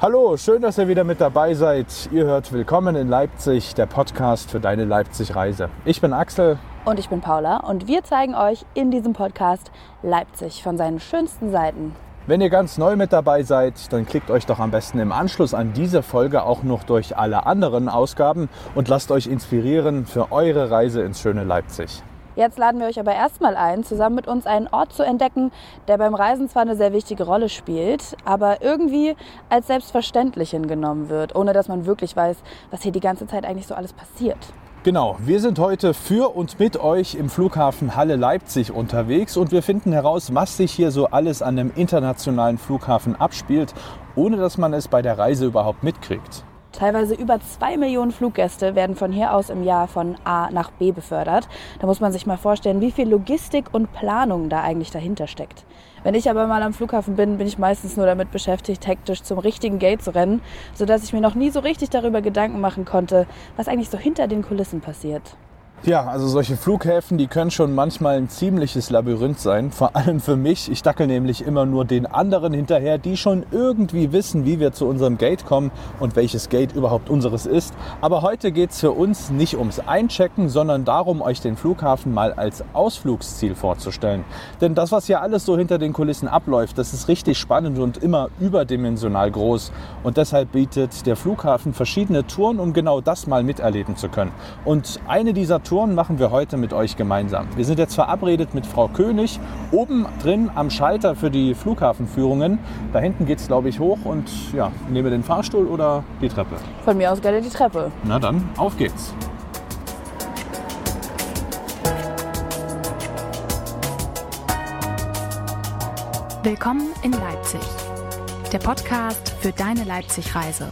Hallo, schön, dass ihr wieder mit dabei seid. Ihr hört Willkommen in Leipzig, der Podcast für deine Leipzig-Reise. Ich bin Axel. Und ich bin Paula und wir zeigen euch in diesem Podcast Leipzig von seinen schönsten Seiten. Wenn ihr ganz neu mit dabei seid, dann klickt euch doch am besten im Anschluss an diese Folge auch noch durch alle anderen Ausgaben und lasst euch inspirieren für eure Reise ins schöne Leipzig. Jetzt laden wir euch aber erstmal ein, zusammen mit uns einen Ort zu entdecken, der beim Reisen zwar eine sehr wichtige Rolle spielt, aber irgendwie als selbstverständlich hingenommen wird, ohne dass man wirklich weiß, was hier die ganze Zeit eigentlich so alles passiert. Genau, wir sind heute für und mit euch im Flughafen Halle Leipzig unterwegs und wir finden heraus, was sich hier so alles an dem internationalen Flughafen abspielt, ohne dass man es bei der Reise überhaupt mitkriegt. Teilweise über zwei Millionen Fluggäste werden von hier aus im Jahr von A nach B befördert. Da muss man sich mal vorstellen, wie viel Logistik und Planung da eigentlich dahinter steckt. Wenn ich aber mal am Flughafen bin, bin ich meistens nur damit beschäftigt, hektisch zum richtigen Gate zu rennen, sodass ich mir noch nie so richtig darüber Gedanken machen konnte, was eigentlich so hinter den Kulissen passiert. Ja, also solche Flughäfen, die können schon manchmal ein ziemliches Labyrinth sein. Vor allem für mich. Ich dackel nämlich immer nur den anderen hinterher, die schon irgendwie wissen, wie wir zu unserem Gate kommen und welches Gate überhaupt unseres ist. Aber heute geht es für uns nicht ums Einchecken, sondern darum, euch den Flughafen mal als Ausflugsziel vorzustellen. Denn das, was hier alles so hinter den Kulissen abläuft, das ist richtig spannend und immer überdimensional groß. Und deshalb bietet der Flughafen verschiedene Touren, um genau das mal miterleben zu können. Und eine dieser Touren machen wir heute mit euch gemeinsam. Wir sind jetzt verabredet mit Frau König, oben drin am Schalter für die Flughafenführungen. Da hinten geht es, glaube ich, hoch und ja, nehmen wir den Fahrstuhl oder die Treppe? Von mir aus gerne die Treppe. Na dann, auf geht's. Willkommen in Leipzig, der Podcast für deine Leipzig-Reise.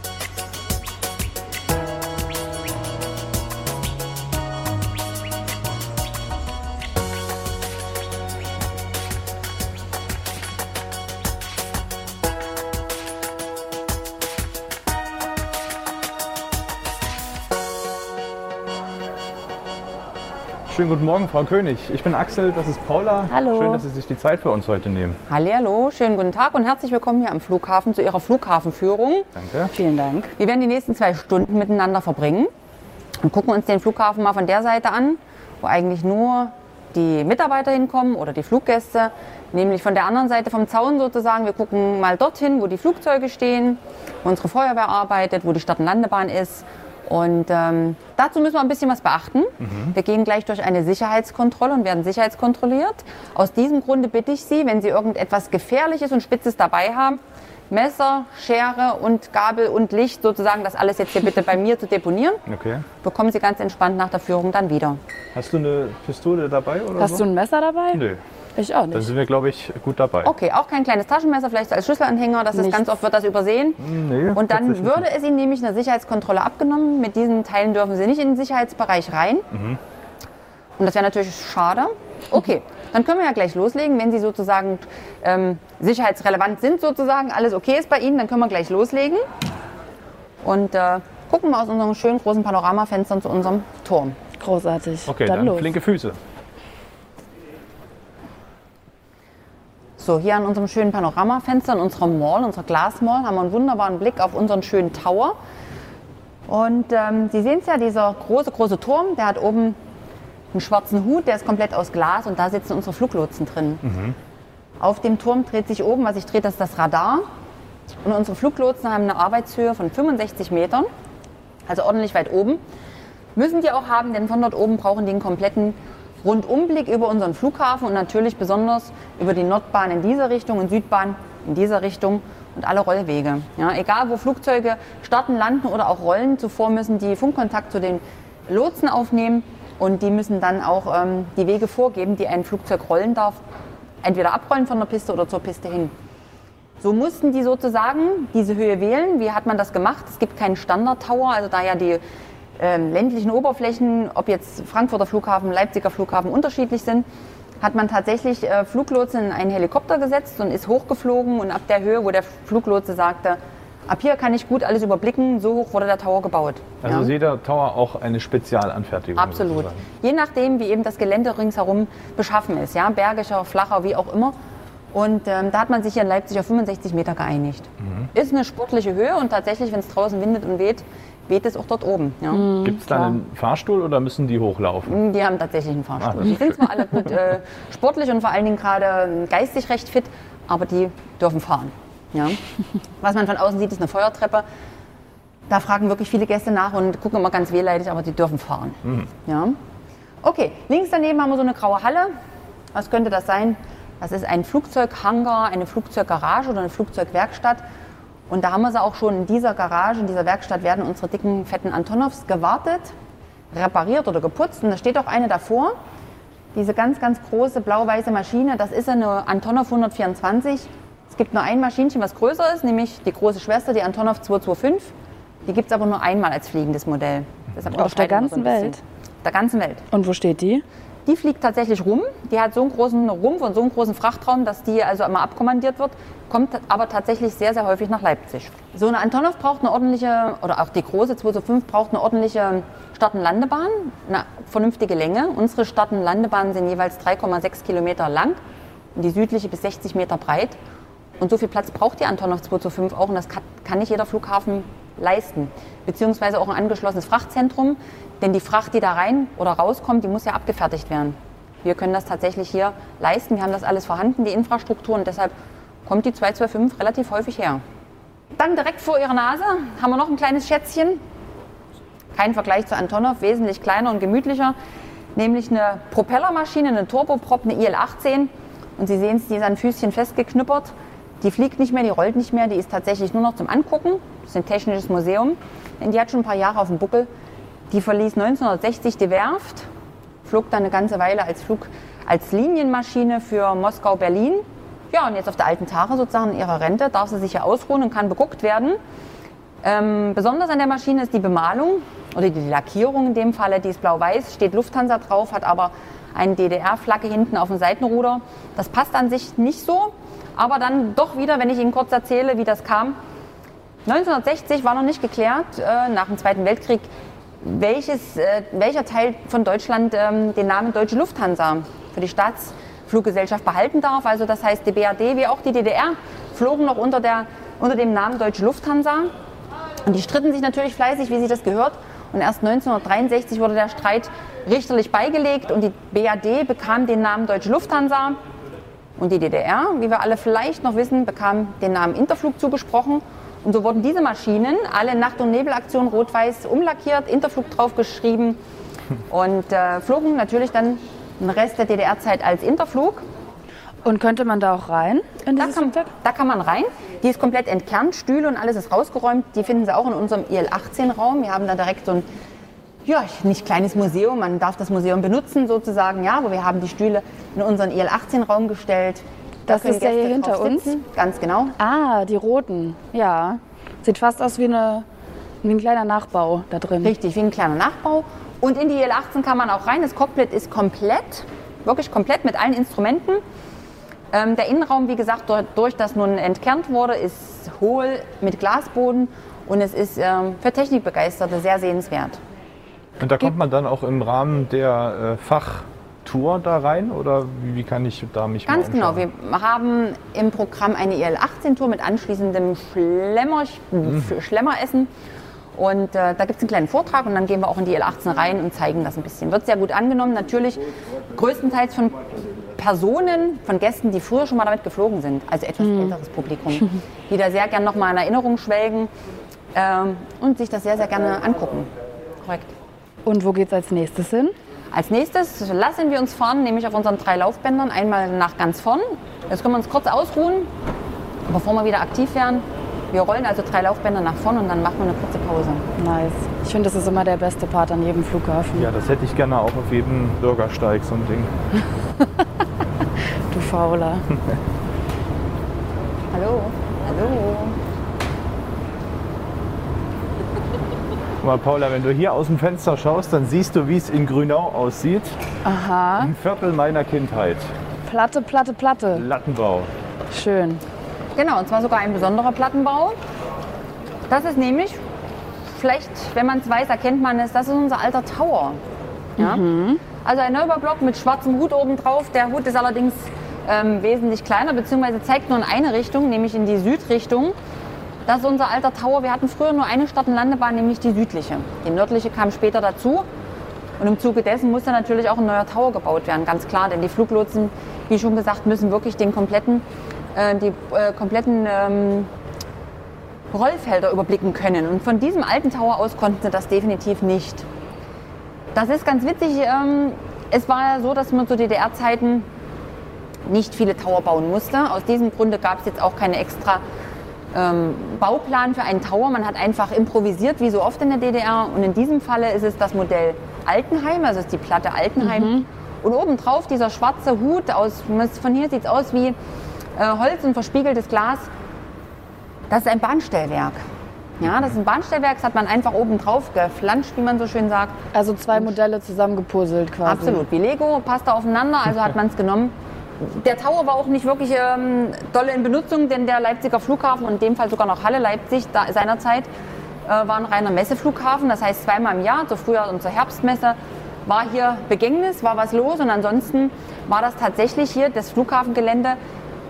Schönen guten Morgen, Frau König. Ich bin Axel, das ist Paula. Hallo. Schön, dass Sie sich die Zeit für uns heute nehmen. Hallo, schönen guten Tag und herzlich willkommen hier am Flughafen zu Ihrer Flughafenführung. Danke. Vielen Dank. Wir werden die nächsten zwei Stunden miteinander verbringen und gucken uns den Flughafen mal von der Seite an, wo eigentlich nur die Mitarbeiter hinkommen oder die Fluggäste, nämlich von der anderen Seite vom Zaun sozusagen. Wir gucken mal dorthin, wo die Flugzeuge stehen, wo unsere Feuerwehr arbeitet, wo die Start- und Landebahn ist. Und ähm, dazu müssen wir ein bisschen was beachten. Wir gehen gleich durch eine Sicherheitskontrolle und werden sicherheitskontrolliert. Aus diesem Grunde bitte ich Sie, wenn Sie irgendetwas Gefährliches und Spitzes dabei haben, Messer, Schere und Gabel und Licht sozusagen, das alles jetzt hier bitte bei mir zu deponieren. Okay. Bekommen Sie ganz entspannt nach der Führung dann wieder. Hast du eine Pistole dabei oder Hast so? du ein Messer dabei? Nö. Ich auch Dann nicht. sind wir, glaube ich, gut dabei. Okay, auch kein kleines Taschenmesser, vielleicht als Schlüsselanhänger, das ist ganz oft wird das übersehen. Nee, Und dann würde es Ihnen nämlich eine Sicherheitskontrolle abgenommen. Mit diesen Teilen dürfen Sie nicht in den Sicherheitsbereich rein. Und das wäre natürlich schade. Okay, dann können wir ja gleich loslegen. Wenn Sie sozusagen ähm, sicherheitsrelevant sind, sozusagen, alles okay ist bei Ihnen, dann können wir gleich loslegen. Und äh, gucken mal aus unseren schönen großen Panoramafenstern zu unserem Turm. Großartig. Okay, dann, dann, los. flinke Füße. So, hier an unserem schönen Panoramafenster, in unserer Mall, unserer Glasmall, haben wir einen wunderbaren Blick auf unseren schönen Tower. Und ähm, Sie sehen es ja, dieser große, große Turm, der hat oben einen schwarzen Hut, der ist komplett aus Glas und da sitzen unsere Fluglotsen drin. Auf dem Turm dreht sich oben, was sich dreht, das ist das Radar. Und unsere Fluglotsen haben eine Arbeitshöhe von 65 Metern, also ordentlich weit oben. Müssen die auch haben, denn von dort oben brauchen die einen kompletten Rundumblick über unseren Flughafen und natürlich besonders über die Nordbahn in dieser Richtung und Südbahn in dieser Richtung und alle Rollwege. Ja, egal, wo Flugzeuge starten, landen oder auch rollen, zuvor müssen die Funkkontakt zu den Lotsen aufnehmen und die müssen dann auch ähm, die Wege vorgeben, die ein Flugzeug rollen darf. Entweder abrollen von der Piste oder zur Piste hin. So mussten die sozusagen diese Höhe wählen. Wie hat man das gemacht? Es gibt keinen Standard-Tower, also da ja die ähm, ländlichen Oberflächen, ob jetzt Frankfurter Flughafen, Leipziger Flughafen unterschiedlich sind, hat man tatsächlich äh, Fluglotsen in einen Helikopter gesetzt und ist hochgeflogen und ab der Höhe, wo der Fluglotse sagte, ab hier kann ich gut alles überblicken, so hoch wurde der Tower gebaut. Also Ja. ist jeder Tower auch eine Spezialanfertigung. Absolut. sozusagen. Je nachdem, wie eben das Gelände ringsherum beschaffen ist, ja, bergischer, flacher, wie auch immer. Und ähm, da hat man sich hier in Leipzig auf 65 Meter geeinigt. Ist eine sportliche Höhe und tatsächlich, wenn es draußen windet und weht, weht es auch dort oben. Ja. Gibt es da einen Fahrstuhl oder müssen die hochlaufen? Die haben tatsächlich einen Ah, Fahrstuhl. das die sind zwar alle gut äh, sportlich und vor allen Dingen gerade geistig recht fit, aber die dürfen fahren. Ja. Was man von außen sieht, ist eine Feuertreppe. Da fragen wirklich viele Gäste nach und gucken immer ganz wehleidig, aber die dürfen fahren. Ja. Okay, links daneben haben wir so eine graue Halle. Was könnte das sein? Das ist ein Flugzeughangar, eine Flugzeuggarage oder eine Flugzeugwerkstatt. Und da haben wir sie auch schon in dieser Garage, in dieser Werkstatt werden unsere dicken, fetten Antonovs gewartet, repariert oder geputzt. Und da steht auch eine davor. Diese ganz, ganz große blau-weiße Maschine, das ist eine Antonov 124. Es gibt nur ein Maschinchen, was größer ist, nämlich die große Schwester, die Antonov 225. Die gibt es aber nur einmal als fliegendes Modell. Deshalb Auf der so ganzen bisschen. Welt? Auf der ganzen Welt. Und wo steht die? Die fliegt tatsächlich rum. Die hat so einen großen Rumpf und so einen großen Frachtraum, dass die also immer abkommandiert wird. Kommt aber tatsächlich sehr, sehr häufig nach Leipzig. So eine Antonov braucht eine ordentliche, oder auch die große 225 braucht eine ordentliche Start- und Landebahn, eine vernünftige Länge. Unsere Start- und Landebahnen sind jeweils 3,6 Kilometer lang und die südliche bis 60 Meter breit. Und so viel Platz braucht die Antonov 225 auch und das kann, kann nicht jeder Flughafen leisten. Beziehungsweise auch ein angeschlossenes Frachtzentrum, denn die Fracht, die da rein oder rauskommt, die muss ja abgefertigt werden. Wir können das tatsächlich hier leisten. Wir haben das alles vorhanden, die Infrastruktur und deshalb kommt die 225 relativ häufig her. Dann direkt vor ihrer Nase haben wir noch ein kleines Schätzchen. Kein Vergleich zu Antonov, wesentlich kleiner und gemütlicher. Nämlich eine Propellermaschine, eine Turboprop, eine IL-18. Und Sie sehen es, die ist an Füßchen festgeknüppert. Die fliegt nicht mehr, die rollt nicht mehr, die ist tatsächlich nur noch zum Angucken. Das ist ein technisches Museum. Denn die hat schon ein paar Jahre auf dem Buckel. Die verließ 1960 die Werft, flog dann eine ganze Weile als, Flug, als Linienmaschine für Moskau-Berlin. Ja, und jetzt auf der alten Tare sozusagen in ihrer Rente darf sie sich hier ausruhen und kann beguckt werden. Ähm, besonders an der Maschine ist die Bemalung oder die Lackierung in dem Falle. Die ist blau-weiß, steht Lufthansa drauf, hat aber eine DDR-Flagge hinten auf dem Seitenruder. Das passt an sich nicht so, aber dann doch wieder, wenn ich Ihnen kurz erzähle, wie das kam. 1960 war noch nicht geklärt, äh, nach dem Zweiten Weltkrieg, welches, äh, welcher Teil von Deutschland ähm, den Namen Deutsche Lufthansa für die Staatsfluggesellschaft behalten darf. Also das heißt, die BRD wie auch die DDR flogen noch unter, der, unter dem Namen Deutsche Lufthansa. Und die stritten sich natürlich fleißig, wie sie das gehört. Und erst 1963 wurde der Streit richterlich beigelegt und die BRD bekam den Namen Deutsche Lufthansa. Und die DDR, wie wir alle vielleicht noch wissen, bekam den Namen Interflug zugesprochen. Und so wurden diese Maschinen alle Nacht- und Nebelaktion rot-weiß umlackiert, Interflug draufgeschrieben und äh, flogen natürlich dann den Rest der DDR-Zeit als Interflug. Und könnte man da auch rein in Da kann, da kann man rein. Die ist komplett entkernt, Stühle und alles ist rausgeräumt. Die finden Sie auch in unserem IL-18-Raum. Wir haben da direkt so ein, ja, nicht kleines Museum, man darf das Museum benutzen sozusagen, ja, aber wir haben die Stühle in unseren IL-18-Raum gestellt. Da Das ist der hier Gäste hinter uns? Ganz genau. Ah, die roten. Ja. Sieht fast aus wie, eine, wie ein kleiner Nachbau da drin. Richtig, wie ein kleiner Nachbau. Und in die IL-18 kann man auch rein. Das Cockpit ist komplett, wirklich komplett mit allen Instrumenten. Ähm, der Innenraum, wie gesagt, dadurch, dass nun entkernt wurde, ist hohl mit Glasboden und es ist ähm, für Technikbegeisterte sehr sehenswert. Und da kommt man dann auch im Rahmen der äh, Fachtour da rein oder wie, wie kann ich da mich Ganz mal genau. Wir haben im Programm eine IL-18-Tour mit anschließendem Schlemmer, Schlemmeressen. Und äh, da gibt es einen kleinen Vortrag und dann gehen wir auch in die IL-18 rein und zeigen das ein bisschen. Wird sehr gut angenommen. Natürlich größtenteils von Personen, von Gästen, die früher schon mal damit geflogen sind. Also etwas älteres Publikum, die da sehr gern nochmal in Erinnerung schwelgen ähm, und sich das sehr, sehr gerne angucken. Korrekt. Und wo geht's als nächstes hin? Als nächstes lassen wir uns fahren, nämlich auf unseren drei Laufbändern, einmal nach ganz vorn. Jetzt können wir uns kurz ausruhen, bevor wir wieder aktiv werden. Wir rollen also drei Laufbänder nach vorn und dann machen wir eine kurze Pause. Nice. Ich finde, das ist immer der beste Part an jedem Flughafen. Ja, das hätte ich gerne auch auf jedem Bürgersteig, so ein Ding. Du Fauler. Hallo, hallo. Mal, Paula, wenn du hier aus dem Fenster schaust, dann siehst du, wie es in Grünau aussieht. Aha. Ein Viertel meiner Kindheit. Platte, Platte, Platte. Lattenbau. Schön. Genau, und zwar sogar ein besonderer Plattenbau. Das ist nämlich, vielleicht, wenn man es weiß, erkennt man es, das ist unser alter Tower. Ja? Also ein Neubaublok mit schwarzem Hut oben drauf. Der Hut ist allerdings ähm, wesentlich kleiner, beziehungsweise zeigt nur in eine Richtung, nämlich in die Südrichtung. Das ist unser alter Tower. Wir hatten früher nur eine Start- und Landebahn, nämlich die südliche. Die nördliche kam später dazu. Und im Zuge dessen musste natürlich auch ein neuer Tower gebaut werden, ganz klar. Denn die Fluglotsen, wie schon gesagt, müssen wirklich den kompletten, äh, die äh, kompletten ähm, Rollfelder überblicken können. Und von diesem alten Tower aus konnten sie das definitiv nicht. Das ist ganz witzig. Ähm, es war ja so, dass man zu DDR-Zeiten nicht viele Tower bauen musste. Aus diesem Grunde gab es jetzt auch keine extra ähm, Bauplan für einen Tower. Man hat einfach improvisiert, wie so oft in der DDR. Und in diesem Falle ist es das Modell Altenheim, also ist die Platte Altenheim. Und obendrauf dieser schwarze Hut aus, von hier sieht es aus wie äh, Holz und verspiegeltes Glas. Das ist ein Bahnstellwerk. Ja, das ist ein Bahnstellwerk, das hat man einfach oben drauf geflanscht, wie man so schön sagt. Also zwei Modelle zusammengepuzzelt quasi. Absolut, wie Lego, passt da aufeinander, also hat man es genommen. Der Tower war auch nicht wirklich ähm, dolle in Benutzung, denn der Leipziger Flughafen und in dem Fall sogar noch Halle Leipzig da, seinerzeit äh, war ein reiner Messeflughafen. Das heißt, zweimal im Jahr, zur Frühjahr- und zur Herbstmesse, war hier Begängnis, war was los und ansonsten war das tatsächlich hier, das Flughafengelände,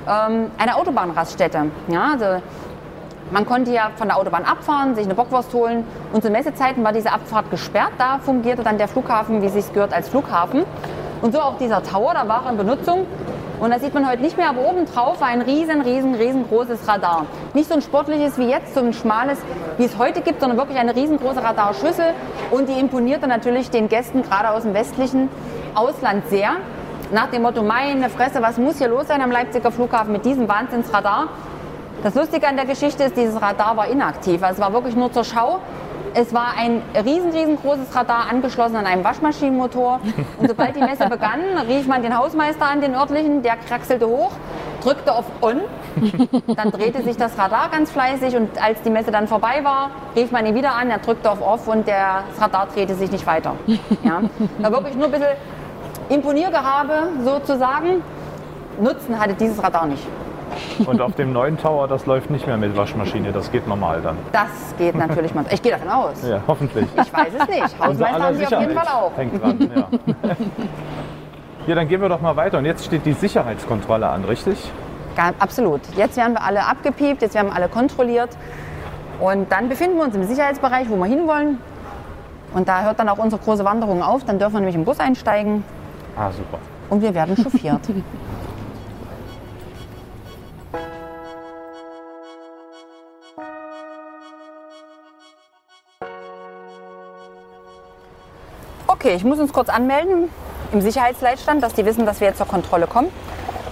ähm, eine Autobahnraststätte. Ja, also man konnte ja von der Autobahn abfahren, sich eine Bockwurst holen und zu Messezeiten war diese Abfahrt gesperrt. Da fungierte dann der Flughafen, wie es sich gehört, als Flughafen. Und so auch dieser Tower, da war er in Benutzung. Und das sieht man heute nicht mehr, aber oben drauf war ein riesen, riesen, riesengroßes Radar. Nicht so ein sportliches wie jetzt, so ein schmales, wie es heute gibt, sondern wirklich eine riesengroße Radarschüssel. Und die imponierte natürlich den Gästen, gerade aus dem westlichen Ausland, sehr. Nach dem Motto, meine Fresse, was muss hier los sein am Leipziger Flughafen mit diesem Wahnsinnsradar? Das Lustige an der Geschichte ist, dieses Radar war inaktiv. Also es war wirklich nur zur Schau. Es war ein riesen, riesengroßes Radar angeschlossen an einem Waschmaschinenmotor. Und sobald die Messe begann, rief man den Hausmeister an, den örtlichen, der kraxelte hoch, drückte auf On. Dann drehte sich das Radar ganz fleißig und als die Messe dann vorbei war, rief man ihn wieder an, er drückte auf Off und der, das Radar drehte sich nicht weiter. Ja. Da wirklich nur ein bisschen Imponiergehabe sozusagen. Nutzen hatte dieses Radar nicht. Und auf dem neuen Tower, das läuft nicht mehr mit Waschmaschine, das geht normal dann. Das geht natürlich mal. Ich gehe davon aus. Ja, hoffentlich. Ich weiß es nicht. Hausmeister haben sie auf jeden Fall auch. hängt dran, ja. ja, dann gehen wir doch mal weiter. Und jetzt steht die Sicherheitskontrolle an, richtig? Ja, absolut. Jetzt werden wir alle abgepiept, jetzt werden wir alle kontrolliert. Und dann befinden wir uns im Sicherheitsbereich, wo wir hinwollen. Und da hört dann auch unsere große Wanderung auf. Dann dürfen wir nämlich im Bus einsteigen Ah, super. und wir werden chauffiert. Okay, ich muss uns kurz anmelden im Sicherheitsleitstand, dass die wissen, dass wir jetzt zur Kontrolle kommen.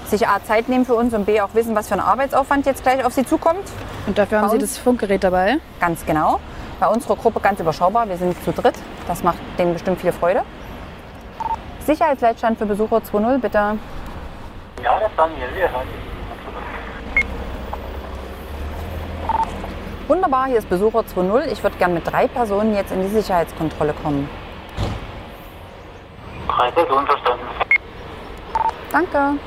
Sich A Zeit nehmen für uns und B auch wissen, was für ein Arbeitsaufwand jetzt gleich auf sie zukommt. Und dafür haben Bei Sie uns- das Funkgerät dabei. Ganz genau. Bei unserer Gruppe ganz überschaubar. Wir sind zu dritt. Das macht denen bestimmt viel Freude. Sicherheitsleitstand für Besucher 2.0, bitte. Ja, das haben wir. Wir hören. Wunderbar, hier ist Besucher 2.0. Ich würde gern mit drei Personen jetzt in die Sicherheitskontrolle kommen. Drei Personen verstanden. Danke.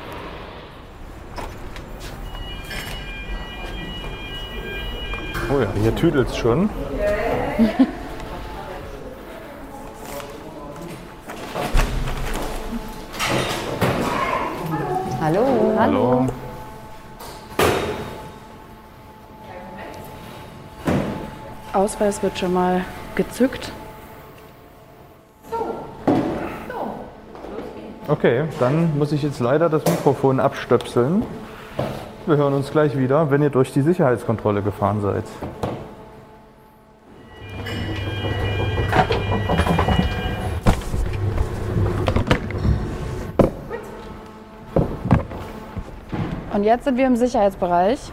Oh ja, hier tüdelt's schon. Hallo. Hallo. Ausweis wird schon mal gezückt. Okay, dann muss ich jetzt leider das Mikrofon abstöpseln. Wir hören uns gleich wieder, wenn ihr durch die Sicherheitskontrolle gefahren seid. Und jetzt sind wir im Sicherheitsbereich.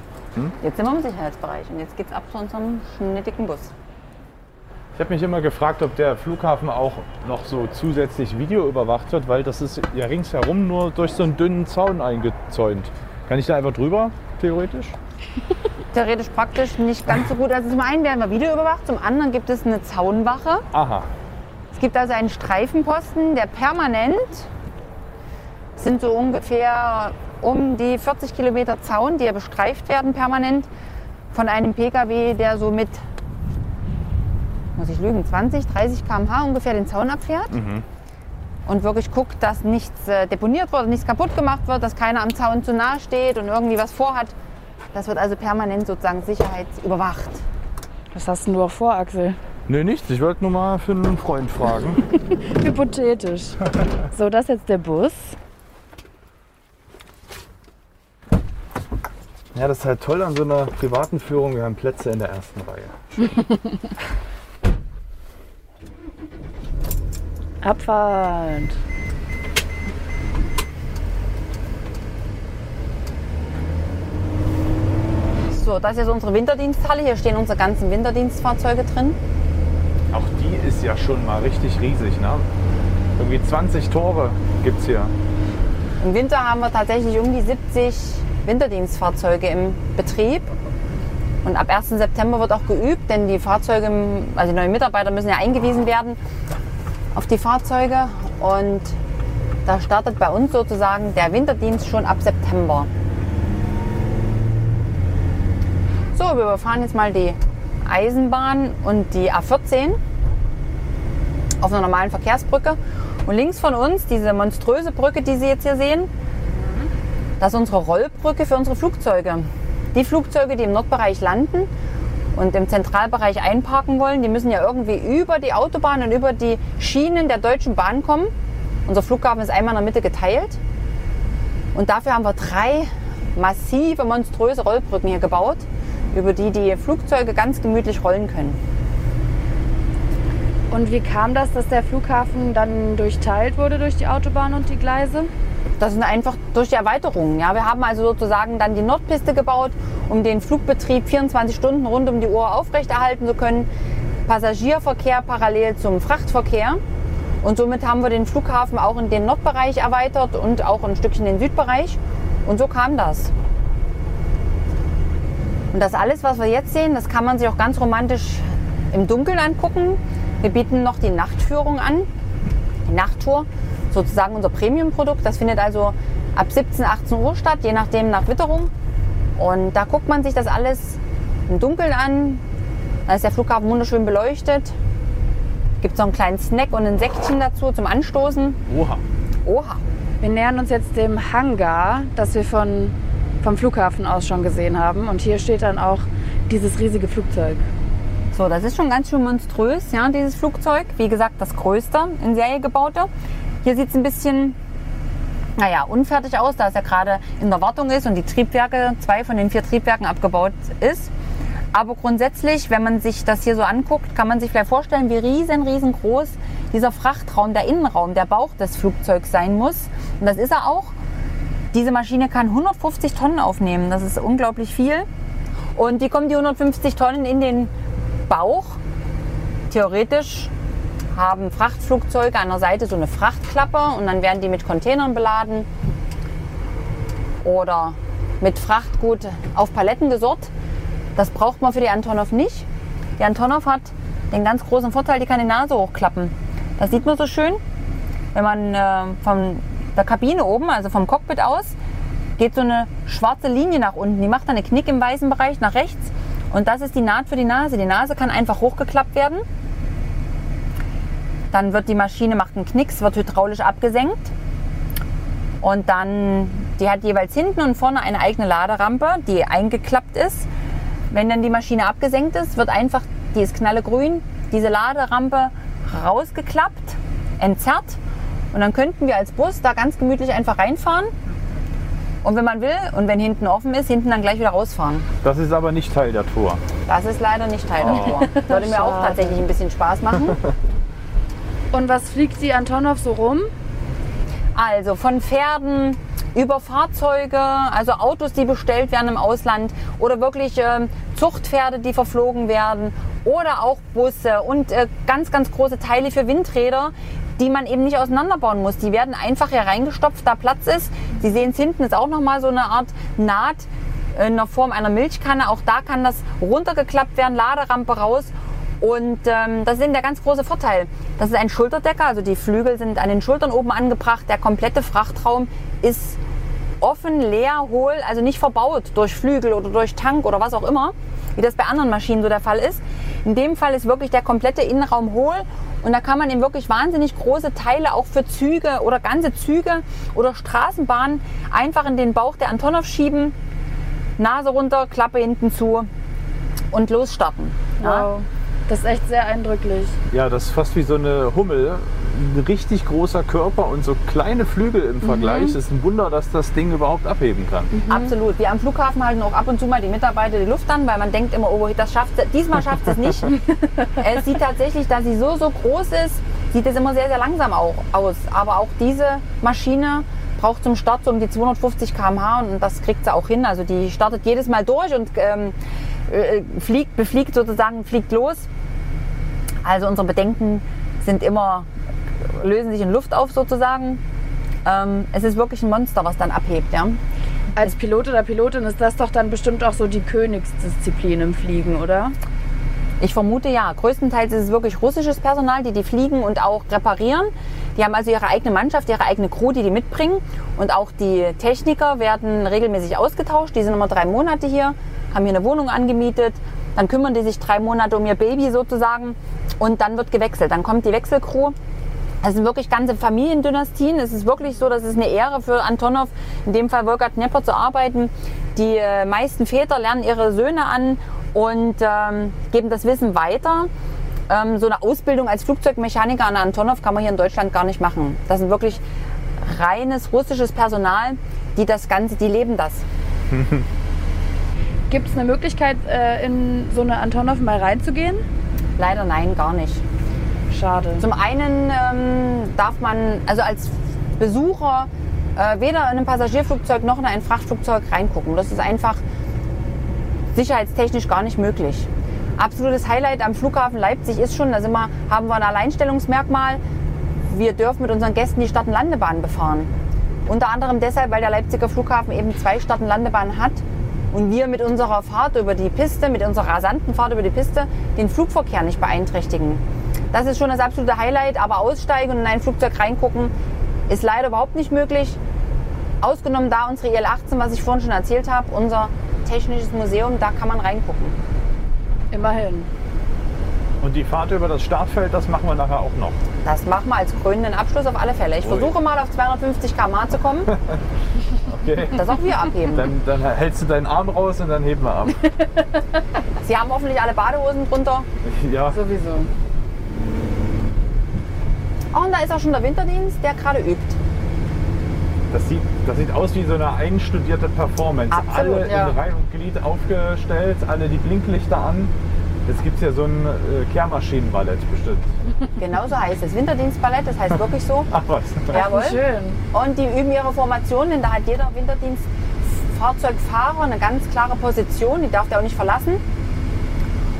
Jetzt sind wir im Sicherheitsbereich und jetzt geht's ab zu unserem schnittigen Bus. Ich habe mich immer gefragt, ob der Flughafen auch noch so zusätzlich Video überwacht wird, weil das ist ja ringsherum nur durch so einen dünnen Zaun eingezäunt. Kann ich da einfach drüber, theoretisch? Theoretisch praktisch nicht ganz so gut. Also zum einen werden wir Video überwacht, zum anderen gibt es eine Zaunwache. Aha. Es gibt also einen Streifenposten, der permanent sind so ungefähr um die 40 Kilometer Zaun, die ja bestreift werden permanent von einem Pkw, der so mit, muss ich lügen, 20, 30 km/h ungefähr den Zaun abfährt. und wirklich guckt, dass nichts äh, deponiert wird, nichts kaputt gemacht wird, dass keiner am Zaun zu nahe steht und irgendwie was vorhat. Das wird also permanent sozusagen sicherheitsüberwacht. Was hast denn du auch vor, Axel? Nee, nichts. Ich wollte nur mal für einen Freund fragen. Hypothetisch. So, das ist jetzt der Bus. ja, das ist halt toll an so einer privaten Führung. Wir haben Plätze in der ersten Reihe. Abfahrt. So, das ist jetzt unsere Winterdiensthalle. Hier stehen unsere ganzen Winterdienstfahrzeuge drin. Auch die ist ja schon mal richtig riesig, ne? Irgendwie 20 Tore gibt es hier. Im Winter haben wir tatsächlich um die 70 Winterdienstfahrzeuge im Betrieb. Und ab 1. September wird auch geübt, denn die Fahrzeuge, also die neuen Mitarbeiter müssen ja eingewiesen werden auf die Fahrzeuge. Und da startet bei uns sozusagen der Winterdienst schon ab September. So, wir überfahren jetzt mal die Eisenbahn und die A14 auf einer normalen Verkehrsbrücke. Und links von uns, diese monströse Brücke, die Sie jetzt hier sehen, das ist unsere Rollbrücke für unsere Flugzeuge. Die Flugzeuge, die im Nordbereich landen und im Zentralbereich einparken wollen, die müssen ja irgendwie über die Autobahn und über die Schienen der Deutschen Bahn kommen. Unser Flughafen ist einmal in der Mitte geteilt. Und dafür haben wir drei massive, monströse Rollbrücken hier gebaut, über die die Flugzeuge ganz gemütlich rollen können. Und wie kam das, dass der Flughafen dann durchteilt wurde durch die Autobahn und die Gleise? Das sind einfach durch die Erweiterungen. Ja, wir haben also sozusagen dann die Nordpiste gebaut, um den Flugbetrieb 24 Stunden rund um die Uhr aufrechterhalten zu können. Passagierverkehr parallel zum Frachtverkehr. Und somit haben wir den Flughafen auch in den Nordbereich erweitert und auch ein Stückchen in den Südbereich. Und so kam das. Und das alles, was wir jetzt sehen, das kann man sich auch ganz romantisch im Dunkeln angucken. Wir bieten noch die Nachtführung an, die Nachttour, sozusagen unser Premium-Produkt. Das findet also ab 17, 18 Uhr statt, je nachdem nach Witterung. Und da guckt man sich das alles im Dunkeln an. Da ist der Flughafen wunderschön beleuchtet. Gibt es noch einen kleinen Snack und ein Säckchen dazu zum Anstoßen. Oha. Oha. Wir nähern uns jetzt dem Hangar, das wir von, vom Flughafen aus schon gesehen haben. Und hier steht dann auch dieses riesige Flugzeug. So, das ist schon ganz schön monströs, ja, dieses Flugzeug. Wie gesagt, das größte in Serie gebaute. Hier sieht es ein bisschen, naja, unfertig aus, da es ja gerade in der Wartung ist und die Triebwerke, zwei von den vier Triebwerken abgebaut ist. Aber grundsätzlich, wenn man sich das hier so anguckt, kann man sich vielleicht vorstellen, wie riesen, riesengroß dieser Frachtraum, der Innenraum, der Bauch des Flugzeugs sein muss. Und das ist er auch. Diese Maschine kann 150 Tonnen aufnehmen. Das ist unglaublich viel. Und die kommen die 150 Tonnen in den Bauch. Theoretisch haben Frachtflugzeuge an der Seite so eine Frachtklappe und dann werden die mit Containern beladen oder mit Frachtgut auf Paletten gesorgt. Das braucht man für die Antonov nicht. Die Antonov hat den ganz großen Vorteil, die kann die Nase hochklappen. Das sieht man so schön, wenn man äh, von der Kabine oben, also vom Cockpit aus, geht so eine schwarze Linie nach unten. Die macht dann einen Knick im weißen Bereich nach rechts und das ist die Naht für die Nase. Die Nase kann einfach hochgeklappt werden. Dann wird die Maschine, macht einen Knicks, wird hydraulisch abgesenkt. Und dann, die hat jeweils hinten und vorne eine eigene Laderampe, die eingeklappt ist. Wenn dann die Maschine abgesenkt ist, wird einfach, die ist knallegrün, diese Laderampe rausgeklappt, entzerrt. Und dann könnten wir als Bus da ganz gemütlich einfach reinfahren. Und wenn man will und wenn hinten offen ist, hinten dann gleich wieder rausfahren. Das ist aber nicht Teil der Tour. Das ist leider nicht Teil der Tour. Würde mir auch tatsächlich ein bisschen Spaß machen. Und was fliegt die Antonov so rum? Also von Pferden über Fahrzeuge, also Autos, die bestellt werden im Ausland oder wirklich ähm, Zuchtpferde, die verflogen werden oder auch Busse und äh, ganz, ganz große Teile für Windräder, die man eben nicht auseinanderbauen muss. Die werden einfach hier reingestopft, da Platz ist. Sie sehen es hinten ist auch nochmal so eine Art Naht in der Form einer Milchkanne. Auch da kann das runtergeklappt werden, Laderampe raus. Und ähm, das ist eben der ganz große Vorteil. Das ist ein Schulterdecker, also die Flügel sind an den Schultern oben angebracht. Der komplette Frachtraum ist offen, leer, hohl, also nicht verbaut durch Flügel oder durch Tank oder was auch immer, wie das bei anderen Maschinen so der Fall ist. In dem Fall ist wirklich der komplette Innenraum hohl Und da kann man eben wirklich wahnsinnig große Teile auch für Züge oder ganze Züge oder Straßenbahnen einfach in den Bauch der Antonov schieben, Nase runter, Klappe hinten zu und losstarten. Ja. Das ist echt sehr eindrücklich. Ja, das ist fast wie so eine Hummel. Ein richtig großer Körper und so kleine Flügel im Vergleich. Es ist ein Wunder, dass das Ding überhaupt abheben kann. Absolut. Wir am Flughafen halten auch ab und zu mal die Mitarbeiter die Luft an, weil man denkt immer, oh, das schafft. Diesmal schafft es nicht. es sieht tatsächlich, da sie so, so groß ist, sieht es immer sehr, sehr langsam auch aus. Aber auch diese Maschine braucht zum Start so um die 250 km/h und das kriegt sie auch hin. Also die startet jedes Mal durch und ähm, äh, fliegt, befliegt sozusagen, fliegt los. Also unsere Bedenken sind immer, lösen sich in Luft auf sozusagen. Ähm, es ist wirklich ein Monster, was dann abhebt. Ja? Als Pilot oder Pilotin ist das doch dann bestimmt auch so die Königsdisziplin im Fliegen, oder? Ich vermute ja. Größtenteils ist es wirklich russisches Personal, die die fliegen und auch reparieren. Die haben also ihre eigene Mannschaft, ihre eigene Crew, die die mitbringen. Und auch die Techniker werden regelmäßig ausgetauscht. Die sind immer drei Monate hier, haben hier eine Wohnung angemietet. Dann kümmern die sich drei Monate um ihr Baby sozusagen. Und dann wird gewechselt. Dann kommt die Wechselcrew. Das sind wirklich ganze Familiendynastien. Es ist wirklich so, dass es eine Ehre für Antonov, in dem Fall Volker Knepper, zu arbeiten. Die äh, meisten Väter lernen ihre Söhne an und ähm, geben das Wissen weiter. Ähm, so eine Ausbildung als Flugzeugmechaniker an Antonov kann man hier in Deutschland gar nicht machen. Das sind wirklich reines russisches Personal, die das Ganze, die leben das. Gibt es eine Möglichkeit, äh, in so eine Antonov mal reinzugehen? Leider nein, gar nicht. Schade. Zum einen ähm, darf man also als Besucher äh, weder in ein Passagierflugzeug noch in ein Frachtflugzeug reingucken. Das ist einfach sicherheitstechnisch gar nicht möglich. Absolutes Highlight am Flughafen Leipzig ist schon, da sind wir, haben wir ein Alleinstellungsmerkmal. Wir dürfen mit unseren Gästen die Start- und Landebahn befahren. Unter anderem deshalb, weil der Leipziger Flughafen eben zwei Start- und Landebahnen hat und wir mit unserer Fahrt über die Piste, mit unserer rasanten Fahrt über die Piste, den Flugverkehr nicht beeinträchtigen. Das ist schon das absolute Highlight, aber aussteigen und in ein Flugzeug reingucken ist leider überhaupt nicht möglich. Ausgenommen da unsere IL-18, was ich vorhin schon erzählt habe, unser technisches Museum, da kann man reingucken. Immerhin. Und die Fahrt über das Startfeld, das machen wir nachher auch noch. Das machen wir als krönenden Abschluss auf alle Fälle. Ich Ui. versuche mal auf 250 km zu kommen, Okay. dass auch wir abheben. Dann, dann hältst du deinen Arm raus und dann heben wir ab. Sie haben hoffentlich alle Badehosen drunter. Ja, Sowieso. Oh, und da ist auch schon der Winterdienst, der gerade übt. das sieht, das sieht aus wie so eine einstudierte Performance. Absolut, alle ja. in Reihe und Glied aufgestellt, alle die Blinklichter an. Jetzt gibt es ja so ein äh, Kehrmaschinenballett bestimmt. Genauso heißt es. Winterdienstballett, das heißt wirklich so. Ach was. Jawohl. Schön. Und die üben ihre Formationen. Da hat jeder Winterdienstfahrzeugfahrer eine ganz klare Position. Die darf der auch nicht verlassen.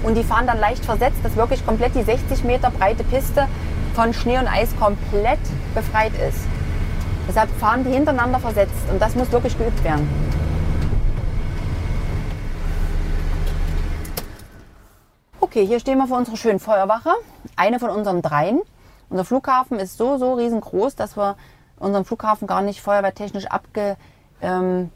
Und die fahren dann leicht versetzt, dass wirklich komplett die 60 Meter breite Piste von Schnee und Eis komplett befreit ist. Deshalb fahren die hintereinander versetzt. Und das muss wirklich geübt werden. Okay, hier stehen wir vor unserer schönen Feuerwache. Eine von unseren dreien. Unser Flughafen ist so, so riesengroß, dass wir unseren Flughafen gar nicht feuerwehrtechnisch abgesichert ähm,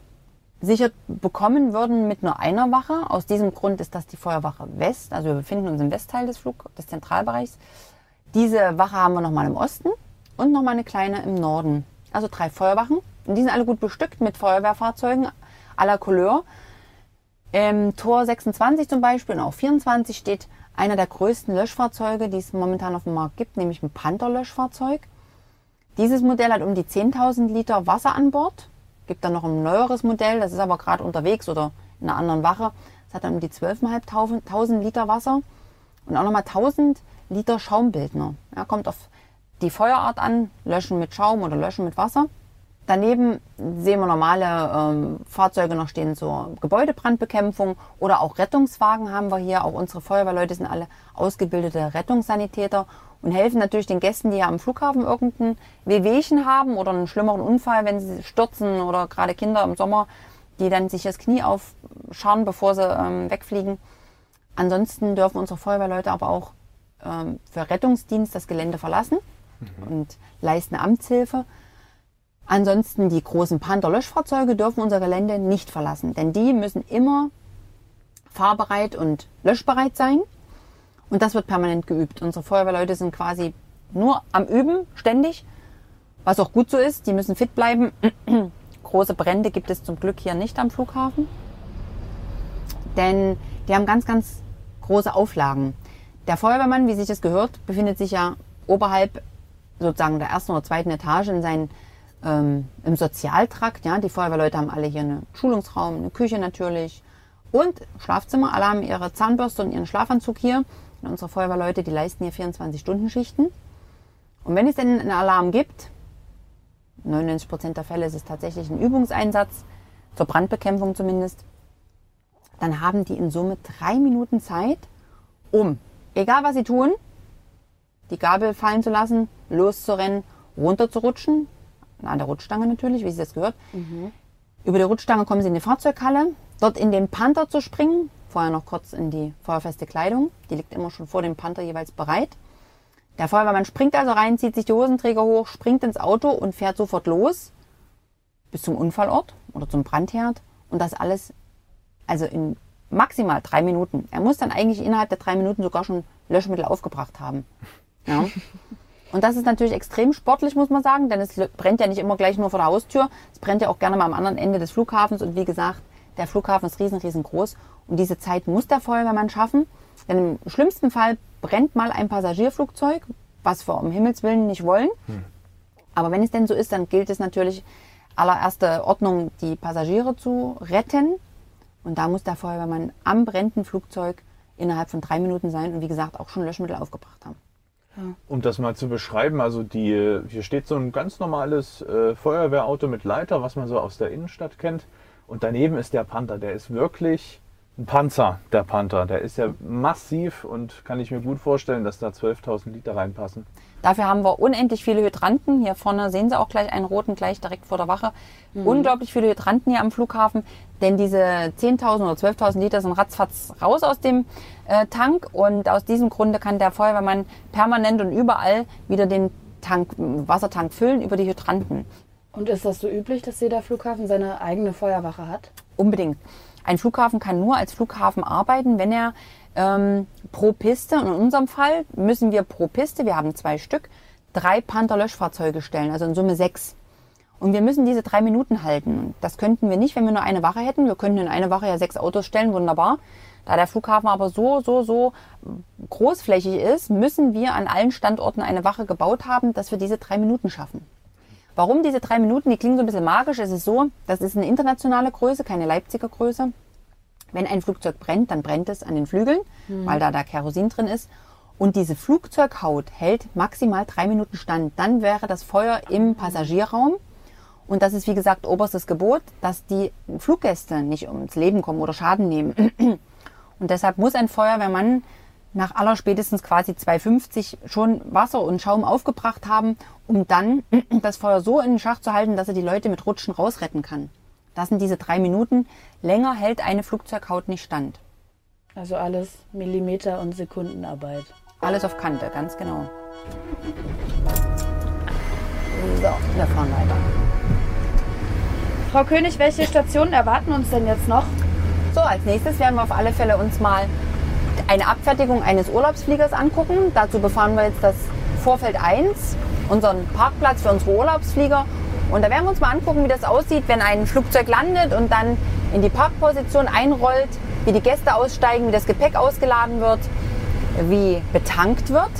bekommen würden mit nur einer Wache. Aus diesem Grund ist das die Feuerwache West. Also wir befinden uns im Westteil des Flug des Zentralbereichs. Diese Wache haben wir nochmal im Osten und nochmal eine kleine im Norden. Also drei Feuerwachen. Und die sind alle gut bestückt mit Feuerwehrfahrzeugen aller Couleur. Im Tor 26 zum Beispiel und auch 24 steht einer der größten Löschfahrzeuge, die es momentan auf dem Markt gibt, nämlich ein Panther-Löschfahrzeug. Dieses Modell hat um die 10.000 Liter Wasser an Bord. Gibt dann noch ein neueres Modell, das ist aber gerade unterwegs oder in einer anderen Wache. Das hat dann um die 12.500 Liter Wasser und auch nochmal 1000 Liter Schaumbildner. Ja, kommt auf die Feuerart an, löschen mit Schaum oder löschen mit Wasser. Daneben sehen wir normale ähm, Fahrzeuge noch stehen zur Gebäudebrandbekämpfung oder auch Rettungswagen haben wir hier. Auch unsere Feuerwehrleute sind alle ausgebildete Rettungssanitäter und helfen natürlich den Gästen, die ja am Flughafen irgendein Wehwehchen haben oder einen schlimmeren Unfall, wenn sie stürzen oder gerade Kinder im Sommer, die dann sich das Knie aufscharren, bevor sie ähm, wegfliegen. Ansonsten dürfen unsere Feuerwehrleute aber auch ähm, für Rettungsdienst das Gelände verlassen und leisten Amtshilfe. Ansonsten die großen Panther-Löschfahrzeuge dürfen unser Gelände nicht verlassen, denn die müssen immer fahrbereit und löschbereit sein. Und das wird permanent geübt. Unsere Feuerwehrleute sind quasi nur am Üben, ständig, was auch gut so ist. Die müssen fit bleiben. Große Brände gibt es zum Glück hier nicht am Flughafen. Denn die haben ganz, ganz große Auflagen. Der Feuerwehrmann, wie sich das gehört, befindet sich ja oberhalb sozusagen der ersten oder zweiten Etage in seinen, ähm, im Sozialtrakt. Ja, die Feuerwehrleute haben alle hier einen Schulungsraum, eine Küche natürlich und Schlafzimmer. Alle haben ihre Zahnbürste und ihren Schlafanzug hier. Und unsere Feuerwehrleute, die leisten hier 24-Stunden-Schichten. Und wenn es denn einen Alarm gibt, 99 Prozent der Fälle ist es tatsächlich ein Übungseinsatz, zur Brandbekämpfung zumindest, dann haben die in Summe drei Minuten Zeit, um, egal was sie tun, die Gabel fallen zu lassen, loszurennen, runterzurutschen, an der Rutschstange natürlich, wie sich das gehört. Über die Rutschstange kommen sie in die Fahrzeughalle, dort in den Panther zu springen, vorher noch kurz in die feuerfeste Kleidung, die liegt immer schon vor dem Panther jeweils bereit. Der Feuerwehrmann springt also rein, zieht sich die Hosenträger hoch, springt ins Auto und fährt sofort los bis zum Unfallort oder zum Brandherd und das alles also in maximal drei Minuten. Er muss dann eigentlich innerhalb der drei Minuten sogar schon Löschmittel aufgebracht haben. Ja. Und das ist natürlich extrem sportlich, muss man sagen, denn es brennt ja nicht immer gleich nur vor der Haustür. Es brennt ja auch gerne mal am anderen Ende des Flughafens. Und wie gesagt, der Flughafen ist riesen, riesengroß. Und diese Zeit muss der Feuerwehrmann schaffen. Denn im schlimmsten Fall brennt mal ein Passagierflugzeug, was wir um Himmels Willen nicht wollen. Aber wenn es denn so ist, dann gilt es natürlich allererster Ordnung, die Passagiere zu retten. Und da muss der Feuerwehrmann am brennenden Flugzeug innerhalb von drei Minuten sein und wie gesagt auch schon Löschmittel aufgebracht haben. Um das mal zu beschreiben, also die, hier steht so ein ganz normales äh, Feuerwehrauto mit Leiter, was man so aus der Innenstadt kennt. Und daneben ist der Panther. Der ist wirklich ein Panzer, der Panther. Der ist ja massiv und kann ich mir gut vorstellen, dass da 12.000 Liter reinpassen. Dafür haben wir unendlich viele Hydranten. Hier vorne sehen Sie auch gleich einen roten, gleich direkt vor der Wache. Unglaublich viele Hydranten hier am Flughafen, denn diese 10.000 oder 12.000 Liter sind ratzfatz raus aus dem äh, Tank und aus diesem Grunde kann der Feuerwehrmann permanent und überall wieder den Tank, Wassertank füllen über die Hydranten. Und ist das so üblich, dass jeder Flughafen seine eigene Feuerwache hat? Unbedingt. Ein Flughafen kann nur als Flughafen arbeiten, wenn er ähm, pro Piste, und in unserem Fall müssen wir pro Piste, wir haben zwei Stück, drei Panther-Löschfahrzeuge stellen, also in Summe sechs. Und wir müssen diese drei Minuten halten. Das könnten wir nicht, wenn wir nur eine Wache hätten. Wir könnten in eine Wache ja sechs Autos stellen, wunderbar. Da der Flughafen aber so, so, so großflächig ist, müssen wir an allen Standorten eine Wache gebaut haben, dass wir diese drei Minuten schaffen. Warum diese drei Minuten? Die klingen so ein bisschen magisch. Es ist so, das ist eine internationale Größe, keine Leipziger Größe. Wenn ein Flugzeug brennt, dann brennt es an den Flügeln, weil da da Kerosin drin ist. Und diese Flugzeughaut hält maximal drei Minuten stand. Dann wäre das Feuer im Passagierraum. Und das ist, wie gesagt, oberstes Gebot, dass die Fluggäste nicht ums Leben kommen oder Schaden nehmen. Und deshalb muss ein Feuerwehrmann nach aller spätestens quasi 2,50 schon Wasser und Schaum aufgebracht haben, um dann das Feuer so in den Schach zu halten, dass er die Leute mit Rutschen rausretten kann. Das sind diese drei Minuten. Länger hält eine Flugzeughaut nicht stand. Also alles Millimeter- und Sekundenarbeit. Alles auf Kante, ganz genau. So, wir fahren weiter. Frau König, welche Stationen erwarten uns denn jetzt noch? So, als nächstes werden wir auf alle Fälle uns mal eine Abfertigung eines Urlaubsfliegers angucken. Dazu befahren wir jetzt das Vorfeld 1, unseren Parkplatz für unsere Urlaubsflieger. Und da werden wir uns mal angucken, wie das aussieht, wenn ein Flugzeug landet und dann in die Parkposition einrollt, wie die Gäste aussteigen, wie das Gepäck ausgeladen wird, wie betankt wird.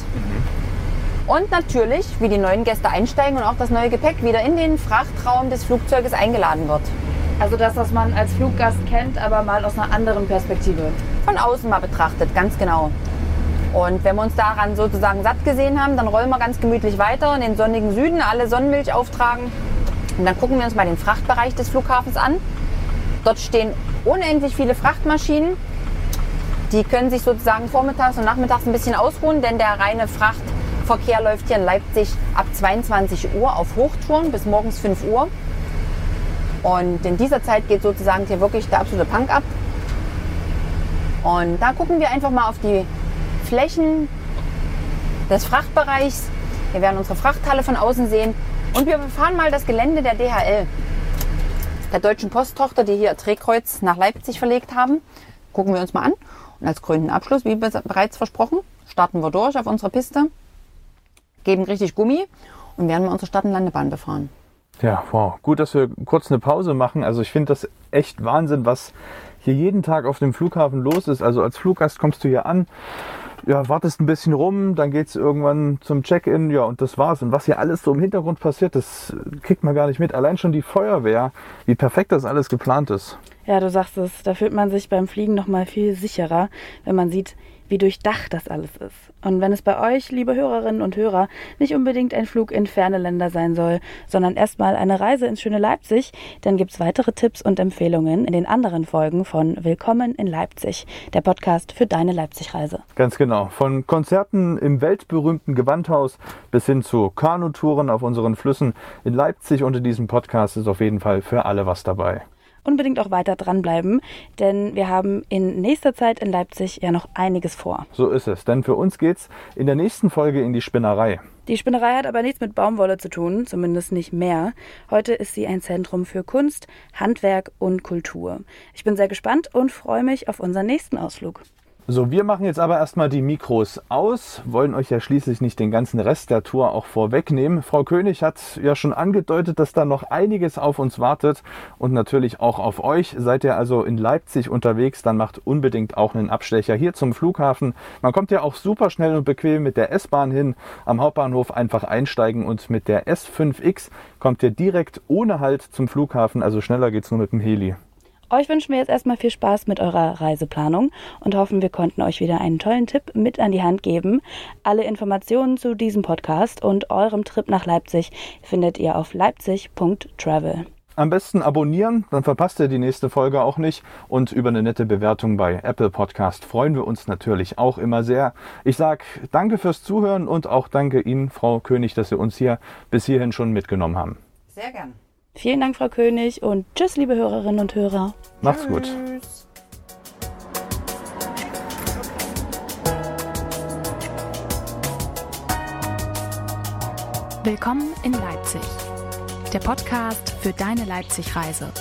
Und natürlich, wie die neuen Gäste einsteigen und auch das neue Gepäck wieder in den Frachtraum des Flugzeuges eingeladen wird. Also das, was man als Fluggast kennt, aber mal aus einer anderen Perspektive. Von außen mal betrachtet, ganz genau. Und wenn wir uns daran sozusagen satt gesehen haben, dann rollen wir ganz gemütlich weiter in den sonnigen Süden, alle Sonnenmilch auftragen. Und dann gucken wir uns mal den Frachtbereich des Flughafens an. Dort stehen unendlich viele Frachtmaschinen. Die können sich sozusagen vormittags und nachmittags ein bisschen ausruhen, denn der reine Frachtverkehr läuft hier in Leipzig ab 22 Uhr auf Hochtouren bis morgens 5 Uhr. Und in dieser Zeit geht sozusagen hier wirklich der absolute Punk ab. Und da gucken wir einfach mal auf die Flächen des Frachtbereichs. Wir werden unsere Frachthalle von außen sehen. Und wir befahren mal das Gelände der DHL, der Deutschen Posttochter, die hier Drehkreuz nach Leipzig verlegt haben. Gucken wir uns mal an. Und als krönenden Abschluss, wie bereits versprochen, starten wir durch auf unsere Piste, geben richtig Gummi und werden wir unsere Start- und Landebahn befahren. Ja, wow. Gut, dass wir kurz eine Pause machen. Also ich finde das echt Wahnsinn, was hier jeden Tag auf dem Flughafen los ist. Also als Fluggast kommst du hier an, ja, wartest ein bisschen rum, dann geht's irgendwann zum Check-in, ja, und das war's. Und was hier alles so im Hintergrund passiert, das kriegt man gar nicht mit. Allein schon die Feuerwehr, wie perfekt das alles geplant ist. Ja, du sagst es, da fühlt man sich beim Fliegen noch mal viel sicherer, wenn man sieht, wie durchdacht das alles ist. Und wenn es bei euch, liebe Hörerinnen und Hörer, nicht unbedingt ein Flug in ferne Länder sein soll, sondern erstmal eine Reise ins schöne Leipzig, dann gibt's weitere Tipps und Empfehlungen in den anderen Folgen von Willkommen in Leipzig, der Podcast für deine Leipzig-Reise. Ganz genau. Von Konzerten im weltberühmten Gewandhaus bis hin zu Kanutouren auf unseren Flüssen in Leipzig in diesem Podcast ist auf jeden Fall für alle was dabei. Unbedingt auch weiter dranbleiben, denn wir haben in nächster Zeit in Leipzig ja noch einiges vor. So ist es, denn für uns geht's in der nächsten Folge in die Spinnerei. Die Spinnerei hat aber nichts mit Baumwolle zu tun, zumindest nicht mehr. Heute ist sie ein Zentrum für Kunst, Handwerk und Kultur. Ich bin sehr gespannt und freue mich auf unseren nächsten Ausflug. So, wir machen jetzt aber erstmal die Mikros aus, wollen euch ja schließlich nicht den ganzen Rest der Tour auch vorwegnehmen. Frau König hat ja schon angedeutet, dass da noch einiges auf uns wartet und natürlich auch auf euch. Seid ihr also in Leipzig unterwegs, dann macht unbedingt auch einen Abstecher hier zum Flughafen. Man kommt ja auch super schnell und bequem mit der S-Bahn hin, am Hauptbahnhof einfach einsteigen und mit der S5X kommt ihr direkt ohne Halt zum Flughafen, also schneller geht's nur mit dem Heli. Euch wünschen wir jetzt erstmal viel Spaß mit eurer Reiseplanung und hoffen, wir konnten euch wieder einen tollen Tipp mit an die Hand geben. Alle Informationen zu diesem Podcast und eurem Trip nach Leipzig findet ihr auf leipzig.travel. Am besten abonnieren, dann verpasst ihr die nächste Folge auch nicht. Und über eine nette Bewertung bei Apple Podcast freuen wir uns natürlich auch immer sehr. Ich sage danke fürs Zuhören und auch danke Ihnen, Frau König, dass Sie uns hier bis hierhin schon mitgenommen haben. Sehr gern. Vielen Dank, Frau König, und tschüss, liebe Hörerinnen und Hörer. Macht's gut. Willkommen in Leipzig, der Podcast für deine Leipzig-Reise.